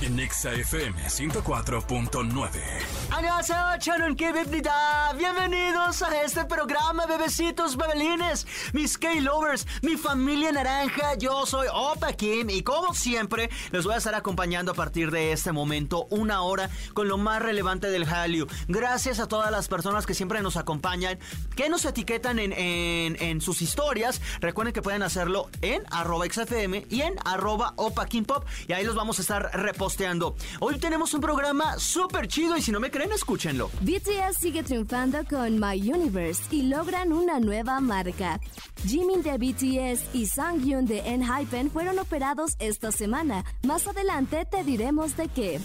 En Exa FM 104.9. Bienvenidos a este programa, bebecitos, bebelines, mis K-Lovers, mi familia naranja. Yo soy Opa Kim y como siempre, les voy a estar acompañando a partir de este momento una hora con lo más relevante del Hallyu. Gracias a todas las personas que siempre nos acompañan, que nos etiquetan en, en, sus historias. Recuerden que pueden hacerlo en arroba XFM y en arroba Opa Kim Pop y ahí los vamos a estar reposteando. Hoy tenemos un programa súper chido y si no me creen, escúchenlo. BTS sigue triunfando con My Universe y logran una nueva marca. Jimin de BTS y Sang-yoon de ENHYPEN fueron operados esta semana. Más adelante te diremos de qué.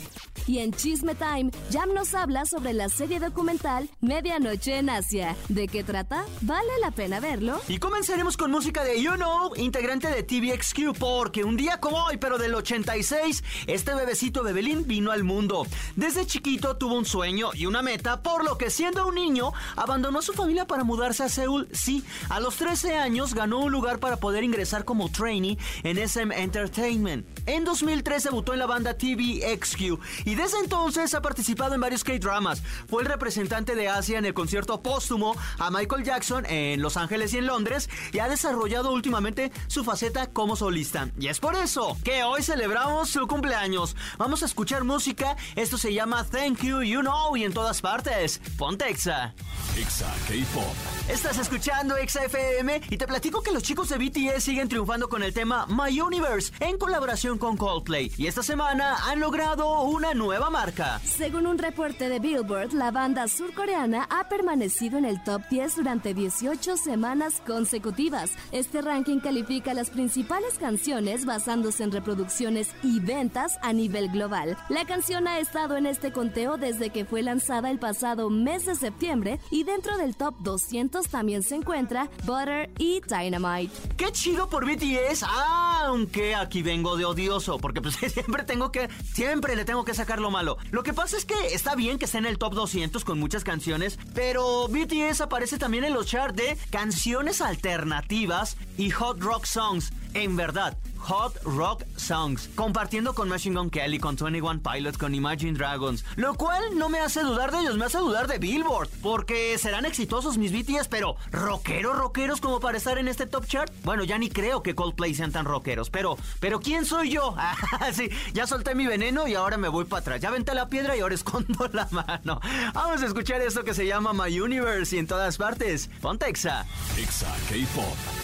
Y en Chisme Time, Jam nos habla sobre la serie documental Medianoche en Asia. ¿De qué trata? ¿Vale la pena verlo? Y comenzaremos con música de You Know, integrante de TVXQ, porque un día como hoy, pero del 86, este bebecito Bebelín vino al mundo. Desde chiquito tuvo un sueño y una meta, por lo que siendo un niño, abandonó su familia para mudarse a Seúl. Sí, a los 13 años ganó un lugar para poder ingresar como trainee en SM Entertainment. En 2003 debutó en la banda TVXQ y desde entonces ha participado en varios K-dramas. Fue el representante de Asia en el concierto póstumo a Michael Jackson en Los Ángeles y en Londres y ha desarrollado últimamente su faceta como solista. Y es por eso que hoy celebramos su cumpleaños. Vamos a escuchar música. Esto se llama Thank You, You Know y en todas partes. Ponte Exa. Exa K-Pop. Estás escuchando Exa FM y te platico que los chicos de BTS siguen triunfando con el tema My Universe en colaboración con Coldplay. Y esta semana han logrado una nueva marca. Según un reporte de Billboard, la banda surcoreana ha permanecido en el top 10 durante 18 semanas consecutivas. Este ranking califica las principales canciones basándose en reproducciones y ventas a nivel global. La canción ha estado en este conteo desde que fue lanzada el pasado mes de septiembre y dentro del top 200 también se encuentra Butter y Dynamite. ¡Qué chido por BTS! Aunque aquí vengo de odioso, porque pues siempre tengo que, siempre le tengo que sacar lo malo. Lo que pasa es que está bien que esté en el top 200 con muchas canciones, pero BTS aparece también en los charts de canciones alternativas y hot rock songs. En verdad, Hot Rock Songs, compartiendo con Machine Gun Kelly, con 21 Pilots, con Imagine Dragons, lo cual no me hace dudar de ellos, me hace dudar de Billboard, porque serán exitosos mis BTS, pero rockeros, rockeros como para estar en este top chart. Bueno, ya ni creo que Coldplay sean tan rockeros, pero, pero ¿quién soy yo? Ah, sí, ya solté mi veneno y ahora me voy para atrás. Ya venté la piedra y ahora escondo la mano. Vamos a escuchar esto que se llama My Universe y en todas partes. Ponte Exa. Exa K-Pop.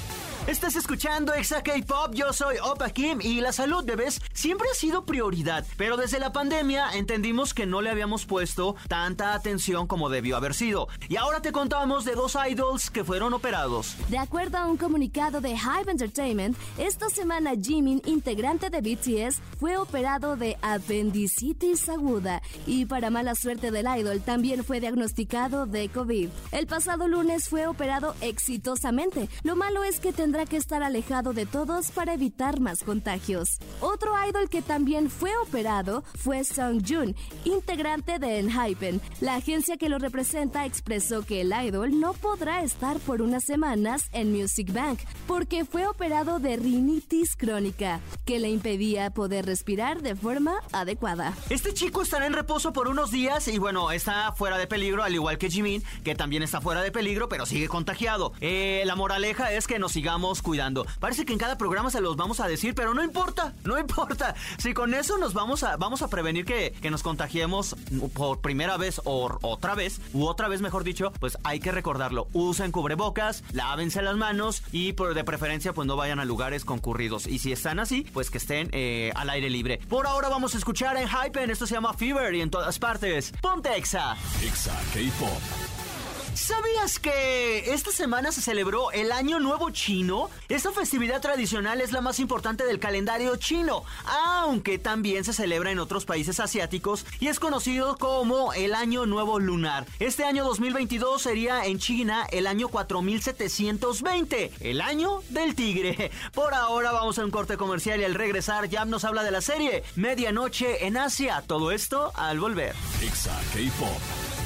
Estás escuchando Exa K-Pop, yo soy Opa Kim y la salud, bebés, siempre ha sido prioridad, pero desde la pandemia entendimos que no le habíamos puesto tanta atención como debió haber sido. Y ahora te contamos de dos idols que fueron operados. De acuerdo a un comunicado de Hive Entertainment, esta semana Jimin, integrante de BTS, fue operado de apendicitis aguda y para mala suerte del idol también fue diagnosticado de COVID. El pasado lunes fue operado exitosamente. Lo malo es que tendrá que estar alejado de todos para evitar más contagios. Otro idol que también fue operado fue Sung Jun, integrante de Enhypen. La agencia que lo representa expresó que el idol no podrá estar por unas semanas en Music Bank porque fue operado de rinitis crónica, que le impedía poder respirar de forma adecuada. Este chico estará en reposo por unos días y bueno, está fuera de peligro, al igual que Jimin, que también está fuera de peligro, pero sigue contagiado. Eh, la moraleja es que nos sigamos cuidando. Parece que en cada programa se los vamos a decir, pero no importa, no importa. Si con eso nos vamos a, vamos a prevenir que, nos contagiemos por primera vez o otra vez, u otra vez mejor dicho, pues hay que recordarlo. Usen cubrebocas, lávense las manos y de preferencia pues no vayan a lugares concurridos. Y si están así, pues que estén eh, al aire libre. Por ahora vamos a escuchar en Hypen, esto se llama Fever y en todas partes. Ponte Exa. Exa K-Pop. ¿Sabías que esta semana se celebró el Año Nuevo Chino? Esta festividad tradicional es la más importante del calendario chino, aunque también se celebra en otros países asiáticos y es conocido como el Año Nuevo Lunar. Este año 2022 sería en China el año 4720, el año del tigre. Por ahora vamos a un corte comercial y al regresar Jam nos habla de la serie Medianoche en Asia. Todo esto al volver.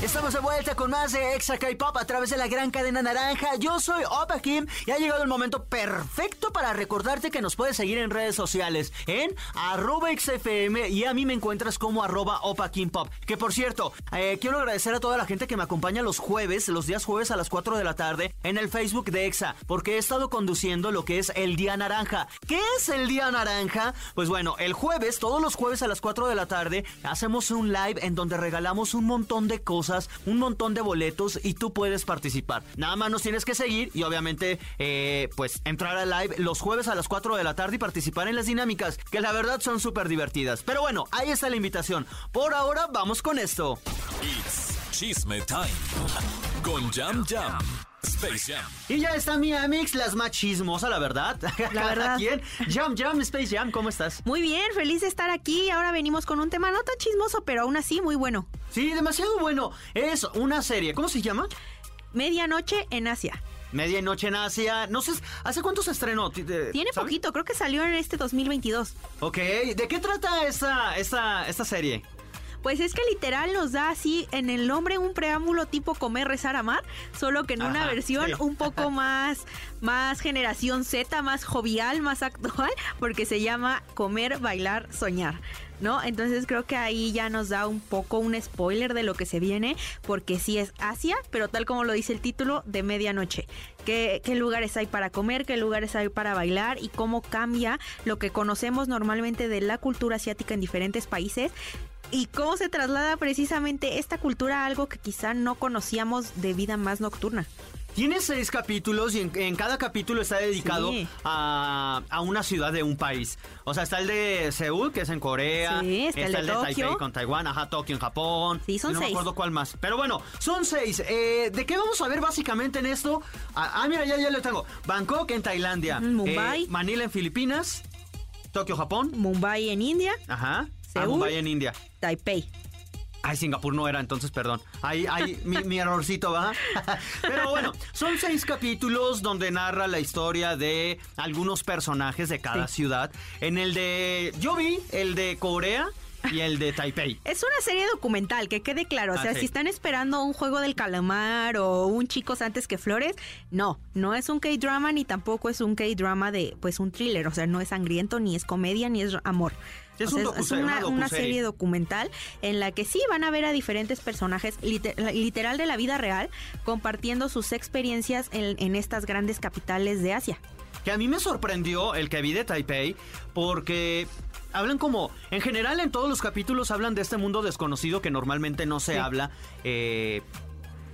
Estamos de vuelta con más de Exa K-Pop a través de la gran cadena naranja. Yo soy Opa Kim y ha llegado el momento perfecto para recordarte que nos puedes seguir en redes sociales en arroba XFM y a mí me encuentras como arroba Opa Kim Pop. Que por cierto, eh, quiero agradecer a toda la gente que me acompaña los jueves, los días jueves a las 4 de la tarde en el Facebook de Exa, porque he estado conduciendo lo que es el Día Naranja. ¿Qué es el Día Naranja? Pues bueno, el jueves, todos los jueves a las 4 de la tarde, hacemos un live en donde regalamos un montón de cosas un montón de boletos y tú puedes participar. Nada más nos tienes que seguir y obviamente eh, pues entrar al live los jueves a las 4 de la tarde y participar en las dinámicas, que la verdad son súper divertidas. Pero bueno, ahí está la invitación. Por ahora vamos con esto. It's Chisme Time con Jam Jam. Space Jam. Y ya está mi Amix, las más chismosas, la verdad. La verdad. ¿Quién? Jam Jam, Space Jam, ¿cómo estás? Muy bien, feliz de estar aquí. Ahora venimos con un tema no tan chismoso, pero aún así muy bueno. Sí, demasiado bueno. Es una serie, ¿cómo se llama? Medianoche en Asia. Medianoche en Asia. No sé, ¿hace cuánto se estrenó? Tiene ¿Sabes? poquito, creo que salió en este 2022. Ok, ¿de qué trata esta, esta, esta serie? Pues es que literal nos da así en el nombre un preámbulo tipo comer, rezar, amar, solo que en una versión sí. un poco más, más generación Z, más jovial, más actual, porque se llama comer, bailar, soñar. ¿No? Entonces creo que ahí ya nos da un poco un spoiler de lo que se viene, porque sí es Asia, pero tal como lo dice el título, de medianoche. ¿Qué, qué lugares hay para comer? ¿Qué lugares hay para bailar? Y cómo cambia lo que conocemos normalmente de la cultura asiática en diferentes países y cómo se traslada precisamente esta cultura a algo que quizá no conocíamos de vida más nocturna. Tiene seis capítulos y en, en cada capítulo está dedicado Sí. a, a una ciudad de un país. O sea, está el de Seúl, que es en Corea. Sí, está el de Taipei con Taiwán, ajá, Tokio en Japón. Sí, son Y no me seis. acuerdo cuál más. Pero bueno, son seis. Eh, ¿De qué vamos a ver básicamente en esto? Ah, ah, mira, ya, ya lo tengo. Bangkok en Tailandia. Mumbai. Eh, Manila en Filipinas. Tokio, Japón. Mumbai en India, Ajá. Ah, Seúl. Mumbai en India. Taipei. Ay, Singapur no era, entonces perdón. Ahí, ahí, mi, mi errorcito, ¿va? Pero bueno, son seis capítulos donde narra la historia de algunos personajes de cada ciudad. En el de. Yo vi el de Corea y el de Taipei. Es una serie documental, que quede claro. O Ah, sea, sí. si están esperando un juego del calamar o un chicos antes que flores, no, no es un K-drama ni tampoco es un K-drama de, pues, un thriller. O sea, no es sangriento, ni es comedia, ni es amor. Es O sea, un es, docuserie, una, una una docuserie. serie documental en la que sí van a ver a diferentes personajes lite- literal de la vida real compartiendo sus experiencias en, en estas grandes capitales de Asia. Que a mí me sorprendió el que vi de Taipei porque hablan como, en general en todos los capítulos hablan de este mundo desconocido que normalmente no se Sí. habla eh,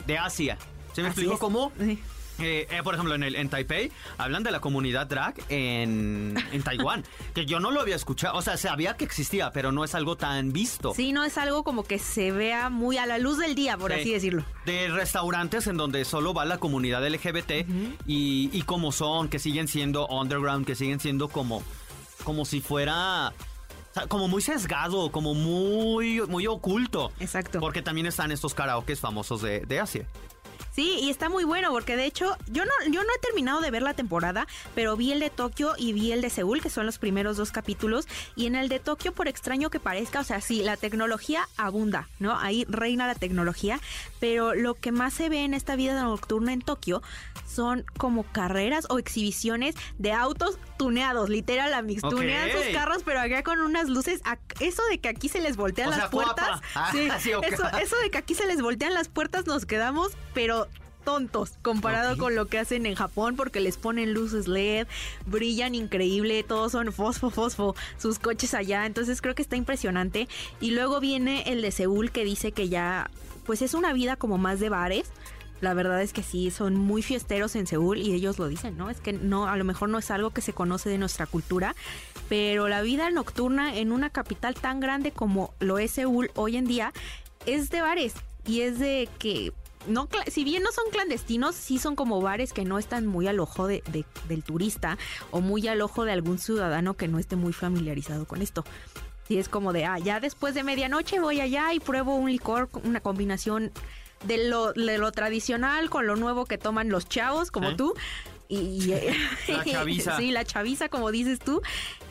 de Asia. ¿Se me Así explico es. cómo? Sí. Eh, eh, por ejemplo, en, el, en Taipei hablan de la comunidad drag en, en Taiwán, que yo no lo había escuchado, o sea, sabía que existía, pero no es algo tan visto. Sí, no es algo como que se vea muy a la luz del día, por Sí. así decirlo. De restaurantes en donde solo va la comunidad LGBT y, y como son, que siguen siendo underground, que siguen siendo como, como si fuera... Como muy sesgado, como muy, muy oculto. Exacto. Porque también están estos karaokes famosos de, de Asia. Sí, y está muy bueno porque de hecho yo no, yo no he terminado de ver la temporada, pero vi el de Tokio y vi el de Seúl, que son los primeros dos capítulos. Y en el de Tokio, por extraño que parezca, o sea, sí, la tecnología abunda, ¿no? Ahí reina la tecnología, pero lo que más se ve en esta vida nocturna en Tokio son como carreras o exhibiciones de autos tuneados, literal, amigos. Ok. Tunean sus carros, pero acá con unas luces. Eso de que aquí se les voltean O sea, las puertas. Ah, sí, eso, eso de que aquí se les voltean las puertas nos quedamos, pero tontos comparado con lo que hacen en Japón porque les ponen luces LED, brillan increíble, todos son fosfo, fosfo, sus coches allá, entonces creo que está impresionante. Y luego viene el de Seúl que dice que ya, pues es una vida como más de bares. La verdad es que sí, son muy fiesteros en Seúl y ellos lo dicen, ¿no? Es que no, a lo mejor no es algo que se conoce de nuestra cultura, pero la vida nocturna en una capital tan grande como lo es Seúl hoy en día es de bares y es de que no si bien no son clandestinos, sí son como bares que no están muy al ojo de, del turista o muy al ojo de algún ciudadano que no esté muy familiarizado con esto. Si es como de, ah, ya después de medianoche voy allá y pruebo un licor, una combinación de lo, de lo tradicional con lo nuevo que toman los chavos como tú y, la chaviza. sí, la chaviza, como dices tú.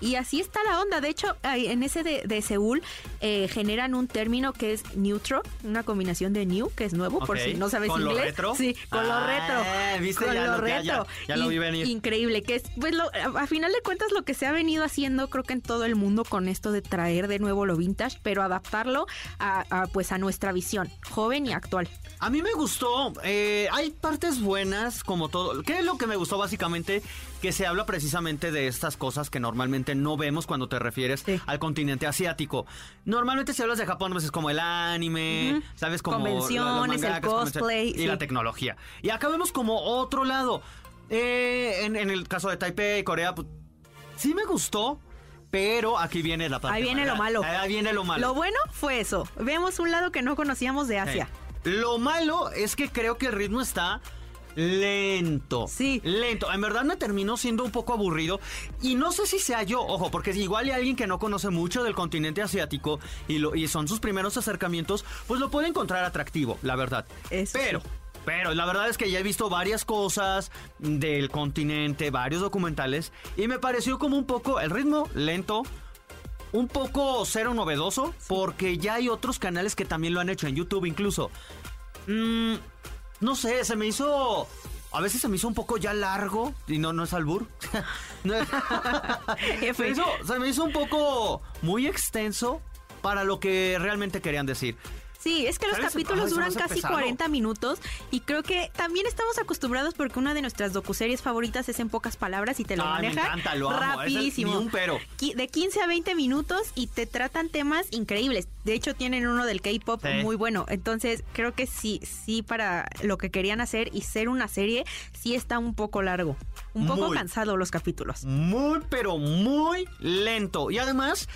Y así está la onda. De hecho, en ese de, de Seúl eh, generan un término que es neutro, una combinación de new, que es nuevo, por si no sabes ¿Con inglés. Lo retro? Sí, con lo ah, retro. ¿Viste? Con ya lo, lo, retro. Ya, lo vi venir. Increíble, que es, pues lo, a final de cuentas lo que se ha venido haciendo, creo que en todo el mundo con esto de traer de nuevo lo vintage, pero adaptarlo a, pues a nuestra visión, joven y actual. A mí me gustó, eh, hay partes buenas como todo. ¿Qué es lo que me gustó básicamente? Que se habla precisamente de estas cosas que normalmente no vemos cuando te refieres al continente asiático. Normalmente si hablas de Japón, pues es como el anime, ¿sabes? Como Convenciones, el cosplay. Y la tecnología. Y acá vemos como otro lado. Eh, en, el caso de Taipei, Corea, pues, sí me gustó, pero aquí viene la parte. Ahí viene lo malo. Ahí viene lo malo. Lo bueno fue eso. Vemos un lado que no conocíamos de Asia. Lo malo es que creo que el ritmo está lento. Sí. Lento. En verdad me terminó siendo un poco aburrido. Y no sé si sea yo, ojo, porque igual hay alguien que no conoce mucho del continente asiático y, lo, y son sus primeros acercamientos, pues lo puede encontrar atractivo, la verdad. Pero. Pero la verdad es que ya he visto varias cosas del continente, varios documentales, y me pareció como un poco el ritmo lento, un poco cero novedoso, porque ya hay otros canales que también lo han hecho, en YouTube incluso. Mm, no sé, se me hizo... A veces se me hizo un poco ya largo, y no, no es albur. se, hizo, se me hizo un poco muy extenso para lo que realmente querían decir. Sí, es que los capítulos duran casi 40 minutos y creo que también estamos acostumbrados porque una de nuestras docuseries favoritas es en pocas palabras y te lo maneja rapidísimo. un pero. De 15 a 20 minutos y te tratan temas increíbles. De hecho tienen uno del K-pop muy bueno. Entonces, creo que sí, sí para lo que querían hacer y ser una serie sí está un poco largo. Un poco cansado los capítulos. Muy pero muy lento. Y además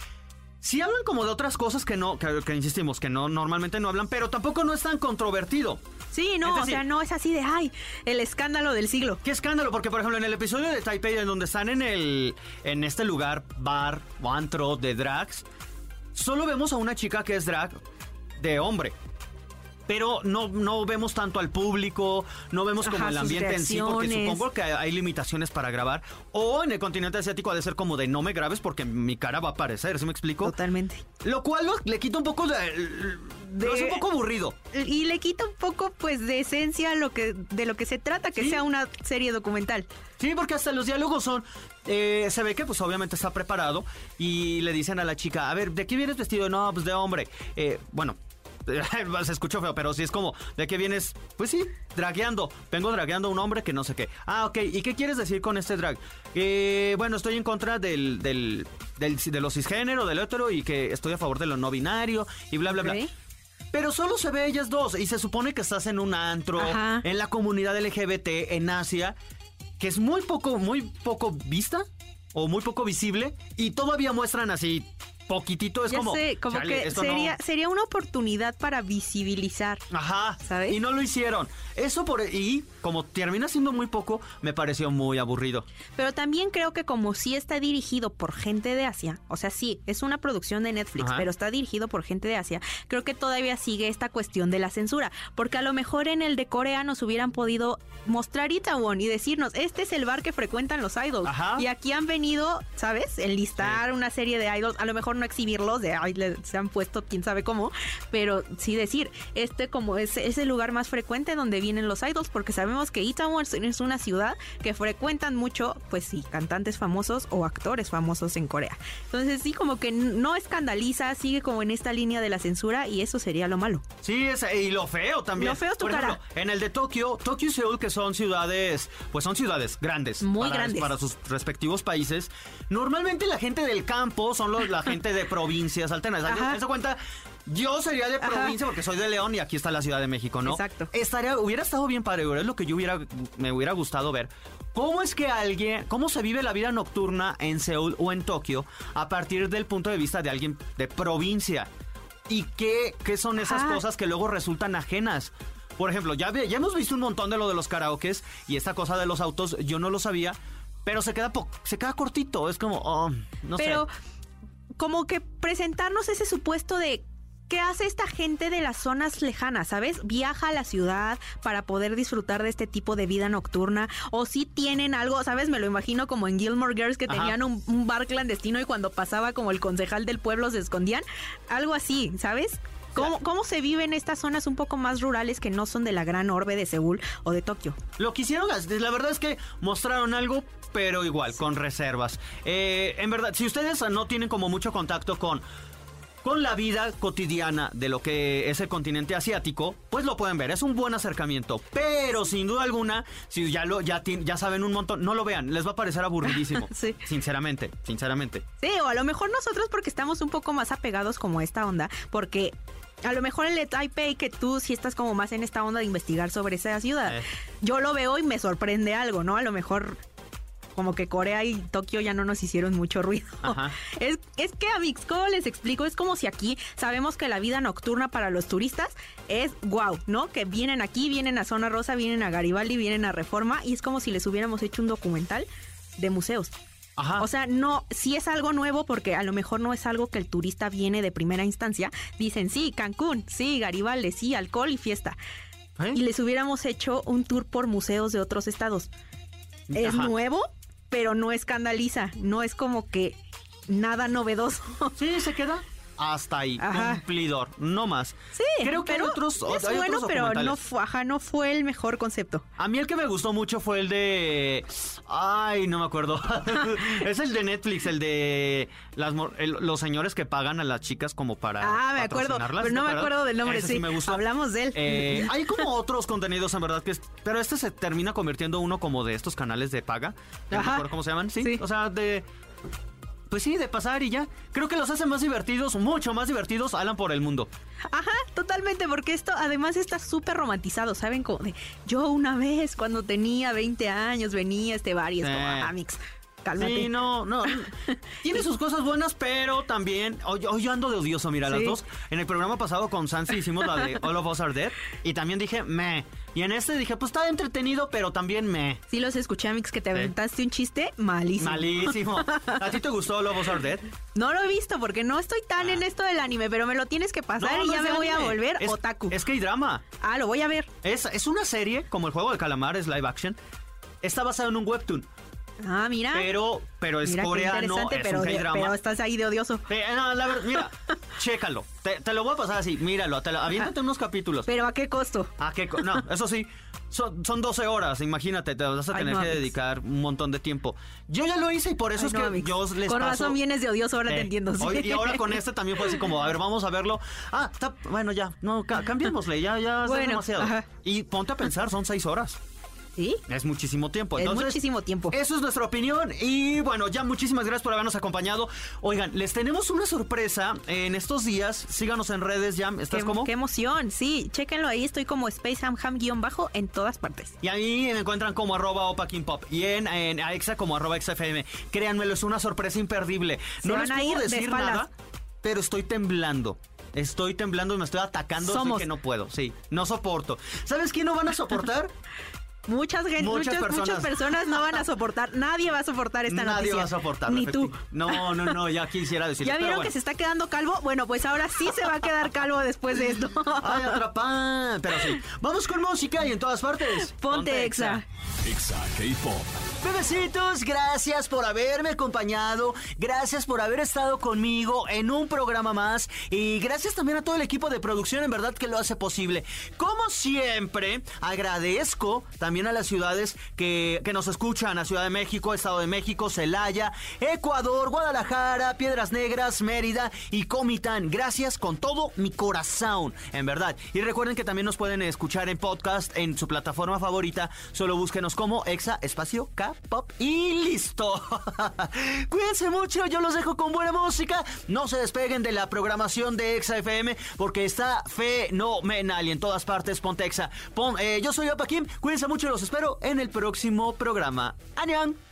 Sí hablan como de otras cosas que no, que, insistimos, que no normalmente no hablan, pero tampoco no es tan controvertido. Sí, no, o sea, no es así de, ay, el escándalo del siglo. ¿Qué escándalo? Porque, por ejemplo, en el episodio de Taipei, en donde están en el, en este lugar, bar o antro de drags, solo vemos a una chica que es drag de hombre pero no, no vemos tanto al público, no vemos como el ambiente en sí, porque supongo que hay limitaciones para grabar. O en el continente asiático ha de ser como de no me grabes porque mi cara va a aparecer, ¿sí me explico? Totalmente. Lo cual le quita un poco de... es un poco aburrido. Y le quita un poco, pues, de esencia lo que, de lo que se trata, que sea una serie documental. Sí, porque hasta los diálogos son. Eh, se ve que, pues, obviamente está preparado. Y le dicen a la chica: A ver, ¿de qué vienes vestido? No, pues de hombre. Eh, bueno, se escuchó feo, pero si es como, ¿de qué vienes? Pues sí, dragueando. Vengo dragueando a un hombre que no sé qué. Ah, ok. ¿Y qué quieres decir con este drag? Eh, bueno, estoy en contra del, del, del, de los cisgénero, del hetero y que estoy a favor de lo no binario y bla, bla, bla. Pero solo se ve ellas dos y se supone que estás en un antro, en la comunidad LGBT en Asia, que es muy poco, muy poco vista o muy poco visible y todavía muestran así poquitito es como. Sé, como que sería, sería una oportunidad para visibilizar. Ajá. ¿Sabes? Y no lo hicieron. Eso por. Y como termina siendo muy poco, me pareció muy aburrido. Pero también creo que como sí está dirigido por gente de Asia, o sea, sí, es una producción de Netflix, pero está dirigido por gente de Asia, creo que todavía sigue esta cuestión de la censura. Porque a lo mejor en el de Corea nos hubieran podido mostrar Itaewon y decirnos, este es el bar que frecuentan los idols. Ajá. Y aquí han venido, ¿sabes? Enlistar una serie de idols. A lo mejor no exhibirlos, de ay, se han puesto quién sabe cómo, pero sí decir, este como es, es el lugar más frecuente donde vienen los idols, porque sabemos que Itaewon es una ciudad que frecuentan mucho, pues sí, cantantes famosos o actores famosos en Corea. Entonces sí, como que no escandaliza, sigue como en esta línea de la censura y eso sería lo malo. Sí, y lo feo también. Lo feo es tu cara. en el de Tokio, Tokio y Seúl, que son ciudades, pues son ciudades grandes. Muy grandes. Para sus respectivos países. Normalmente la gente del campo son los, la gente de provincias alternas. Eso cuenta, yo sería de provincia porque soy de León y aquí está la Ciudad de México, ¿no? Exacto. Estaría, hubiera estado bien padre, es lo que yo hubiera, me hubiera gustado ver. ¿Cómo es que alguien, cómo se vive la vida nocturna en Seúl o en Tokio a partir del punto de vista de alguien de provincia? ¿Y qué, qué son esas cosas que luego resultan ajenas? Por ejemplo, ya, ya hemos visto un montón de lo de los karaokes y esta cosa de los autos, yo no lo sabía, pero se queda, se queda cortito. Es como, oh, no pero, como que presentarnos ese supuesto de ¿Qué hace esta gente de las zonas lejanas, sabes? Viaja a la ciudad para poder disfrutar de este tipo de vida nocturna. O si tienen algo, ¿sabes? Me lo imagino como en Gilmore Girls que tenían un, bar clandestino y cuando pasaba como el concejal del pueblo se escondían. Algo así, ¿sabes? ¿Cómo, ¿Cómo, se vive en estas zonas un poco más rurales que no son de la gran orbe de Seúl o de Tokio? Lo que hicieron, la verdad es que mostraron algo, pero igual, con reservas. Eh, en verdad, si ustedes no tienen como mucho contacto con con la vida cotidiana de lo que es el continente asiático, pues lo pueden ver, es un buen acercamiento, pero sin duda alguna, si ya lo ya ya saben un montón, no lo vean, les va a parecer aburridísimo. sí. Sinceramente, sinceramente. Sí, o a lo mejor nosotros porque estamos un poco más apegados como a esta onda, porque a lo mejor el de Taipei que tú sí estás como más en esta onda de investigar sobre esa ciudad. Eh. Yo lo veo y me sorprende algo, ¿no? A lo mejor como que Corea y Tokio ya no nos hicieron mucho ruido. Es, es que a Mix, ¿cómo les explico? Es como si aquí sabemos que la vida nocturna para los turistas es wow, ¿no? Que vienen aquí, vienen a Zona Rosa, vienen a Garibaldi, vienen a Reforma y es como si les hubiéramos hecho un documental de museos. Ajá. O sea, no, si es algo nuevo porque a lo mejor no es algo que el turista viene de primera instancia. Dicen, sí, Cancún, sí, Garibaldi, sí, alcohol y fiesta. ¿Eh? Y les hubiéramos hecho un tour por museos de otros estados. Es nuevo, pero no escandaliza, no es como que nada novedoso. Sí, se queda hasta ahí, cumplidor, no más. Sí, creo que otros, es bueno, pero no fue, no fue el mejor concepto. A mí el que me gustó mucho fue el de, ay, no me acuerdo, es el de Netflix, el de las, los señores que pagan a las chicas como para Ah, me acuerdo, pero no me acuerdo del nombre, sí, me gustó. hablamos de él. Eh, hay como otros contenidos en verdad que, es, pero este se termina convirtiendo uno como de estos canales de paga, no cómo se llaman, sí, o sea, de pues sí, de pasar y ya. Creo que los hace más divertidos, mucho más divertidos, Alan por el mundo. Ajá, totalmente, porque esto además está súper romantizado, ¿saben? Como de, yo una vez cuando tenía 20 años venía a este bar y es como, ah, mix. Cálmate. Sí, no, no. Tiene sus cosas buenas, pero también. Hoy, yo ando de odioso, mira, las dos. En el programa pasado con Sansi hicimos la de All of Us Are Dead. Y también dije, me. Y en este dije, pues está entretenido, pero también me. Sí, los escuché, Amix, que te aventaste un chiste malísimo. Malísimo. ¿A ti te gustó Love Are Dead? No lo he visto porque no estoy tan en ah. esto del anime, pero me lo tienes que pasar y ya me voy a volver otaku. Es que hay drama. Ah, lo voy a ver. Es, es una serie, como el juego de calamar, es live action. Está basado en un webtoon. Ah, mira. Pero, pero es coreano, es pero, un pero estás ahí de odioso. Eh, no, la verdad, mira, chécalo. Te, lo voy a pasar así, míralo, te aviéntate unos capítulos. ¿Pero a qué costo? ¿A qué No, eso sí, son, son 12 horas, imagínate, te vas a tener que dedicar un montón de tiempo. Yo ya lo hice y por eso es que yo les Con razón vienes de odioso, ahora te entiendo. y ahora con este también fue así como, a ver, vamos a verlo. Ah, está, bueno, ya, no, cambiémosle, ya, ya es demasiado. Y ponte a pensar, son 6 horas. ¿Sí? Es muchísimo tiempo. es muchísimo tiempo. Eso es nuestra opinión. Y bueno, ya muchísimas gracias por habernos acompañado. Oigan, les tenemos una sorpresa en estos días. Síganos en redes, ya. ¿Estás qué, como? Qué emoción. Sí, chéquenlo ahí. Estoy como SpaceHamHam-bajo en todas partes. Y ahí me encuentran como arroba Pop y en, en AXA como arroba XFM. Créanmelo, es una sorpresa imperdible. no les puedo decir nada, pero estoy temblando. Estoy temblando y me estoy atacando, Somos. que no puedo. Sí, no soporto. ¿Sabes quién no van a soportar? Muchas, gente, muchas, muchas, personas. no van a soportar, nadie va a a esta noticia. Nadie va a soportar. Ni tú. No, no, no, ya quisiera decir. ¿Ya vieron que se está quedando calvo? Bueno, pues ahora sí se va a quedar calvo después de esto. Ay, atrapá. Pero sí. Vamos con música y en todas partes. Ponte, Exa. Exa K-Pop. Bebecitos, gracias por haberme acompañado, gracias por haber estado conmigo en un programa más y gracias también a todo el equipo de producción, en verdad que lo hace posible. Como siempre, agradezco también a las ciudades que, que nos escuchan, a Ciudad de México, Estado de México, Celaya, Ecuador, Guadalajara, Piedras Negras, Mérida y Comitán. Gracias con todo mi corazón, en verdad. Y recuerden que también nos pueden escuchar en podcast en su plataforma favorita, solo búsquenos como Exa Espacio K pop y listo. Cuídense mucho, yo los dejo con buena música. No se despeguen de la programación de Exa FM porque está fenomenal y en todas partes ponte Exa. Eh, yo soy Opa Kim, cuídense mucho y los espero en el próximo programa. ¡Añan!